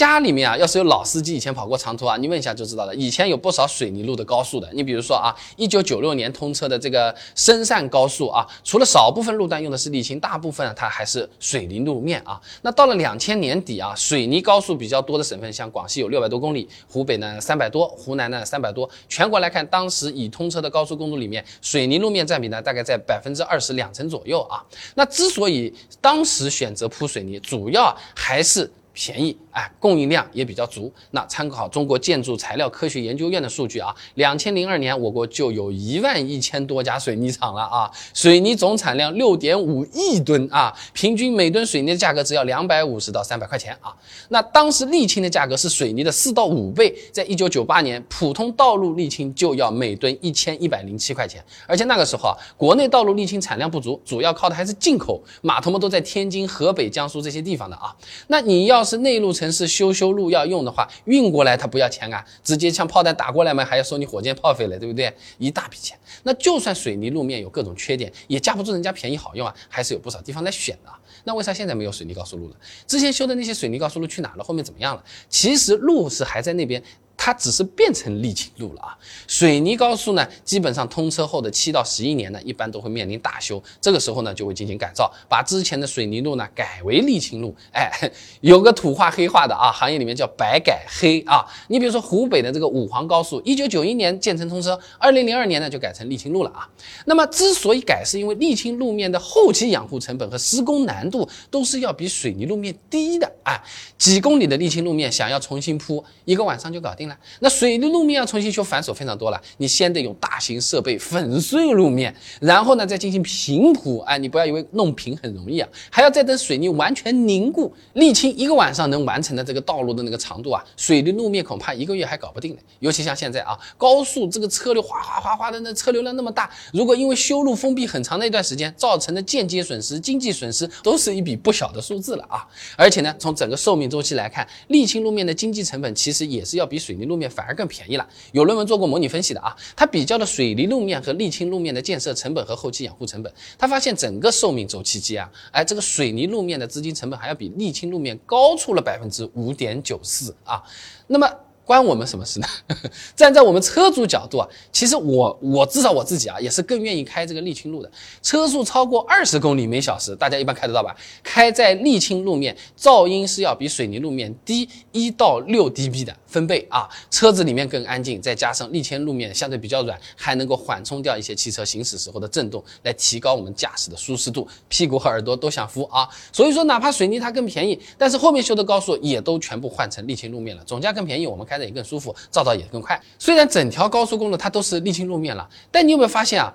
家里面啊，要是有老司机以前跑过长途啊，你问一下就知道了。以前有不少水泥路的高速的，你比如说啊，一九九六年通车的这个深汕高速啊，除了少部分路段用的是沥青，大部分它还是水泥路面啊。那到了两千年底啊，水泥高速比较多的省份，像广西有六百多公里，湖北呢三百多，湖南呢三百多。全国来看，当时已通车的高速公路里面，水泥路面占比呢大概在百分之二十两成左右啊。那之所以当时选择铺水泥，主要还是便宜。哎，供应量也比较足。那参考中国建筑材料科学研究院的数据啊，两千零二年我国就有一万一千多家水泥厂了啊，水泥总产量六点五亿吨啊，平均每吨水泥的价格只要两百五十到三百块钱啊。那当时沥青的价格是水泥的四到五倍，在一九九八年，普通道路沥青就要每吨一千一百零七块钱，而且那个时候啊，国内道路沥青产量不足，主要靠的还是进口，码头们都在天津、河北、江苏这些地方的啊。那你要是内陆，城市修修路要用的话，运过来他不要钱啊，直接像炮弹打过来嘛，还要收你火箭炮费了，对不对？一大笔钱。那就算水泥路面有各种缺点，也架不住人家便宜好用啊，还是有不少地方在选的。那为啥现在没有水泥高速路了？之前修的那些水泥高速路去哪了？后面怎么样了？其实路是还在那边。它只是变成沥青路了啊！水泥高速呢，基本上通车后的七到十一年呢，一般都会面临大修，这个时候呢，就会进行改造，把之前的水泥路呢改为沥青路。哎，有个土话黑话的啊，行业里面叫白改黑啊。你比如说湖北的这个武黄高速，一九九一年建成通车，二零零二年呢就改成沥青路了啊。那么之所以改，是因为沥青路面的后期养护成本和施工难度都是要比水泥路面低的啊。几公里的沥青路面想要重新铺，一个晚上就搞定了。那水泥路面要重新修，繁琐非常多了。你先得用大型设备粉碎路面，然后呢再进行平铺。哎，你不要以为弄平很容易啊，还要再等水泥完全凝固。沥青一个晚上能完成的这个道路的那个长度啊，水泥路面恐怕一个月还搞不定呢。尤其像现在啊，高速这个车流哗哗哗哗的，那车流量那么大，如果因为修路封闭很长的一段时间，造成的间接损失、经济损失都是一笔不小的数字了啊。而且呢，从整个寿命周期来看，沥青路面的经济成本其实也是要比水泥。路面反而更便宜了。有论文做过模拟分析的啊，他比较了水泥路面和沥青路面的建设成本和后期养护成本，他发现整个寿命周期间啊，哎，这个水泥路面的资金成本还要比沥青路面高出了百分之五点九四啊。那么。关我们什么事呢？站在我们车主角度啊，其实我我至少我自己啊，也是更愿意开这个沥青路的。车速超过二十公里每小时，大家一般开得到吧？开在沥青路面，噪音是要比水泥路面低一到六 dB 的分贝啊。车子里面更安静，再加上沥青路面相对比较软，还能够缓冲掉一些汽车行驶时候的震动，来提高我们驾驶的舒适度，屁股和耳朵都想扶啊。所以说，哪怕水泥它更便宜，但是后面修的高速也都全部换成沥青路面了，总价更便宜，我们开。也更舒服，造到也更快。虽然整条高速公路它都是沥青路面了，但你有没有发现啊？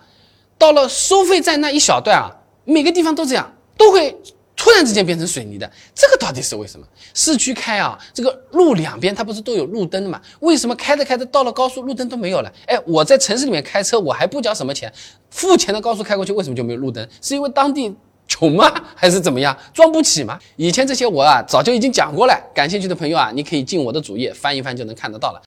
到了收费站那一小段啊，每个地方都这样，都会突然之间变成水泥的。这个到底是为什么？市区开啊，这个路两边它不是都有路灯的吗？为什么开着开着到了高速路灯都没有了？哎，我在城市里面开车，我还不交什么钱，付钱的高速开过去，为什么就没有路灯？是因为当地？穷吗？还是怎么样？装不起吗？以前这些我啊早就已经讲过了。感兴趣的朋友啊，你可以进我的主页翻一翻，就能看得到了。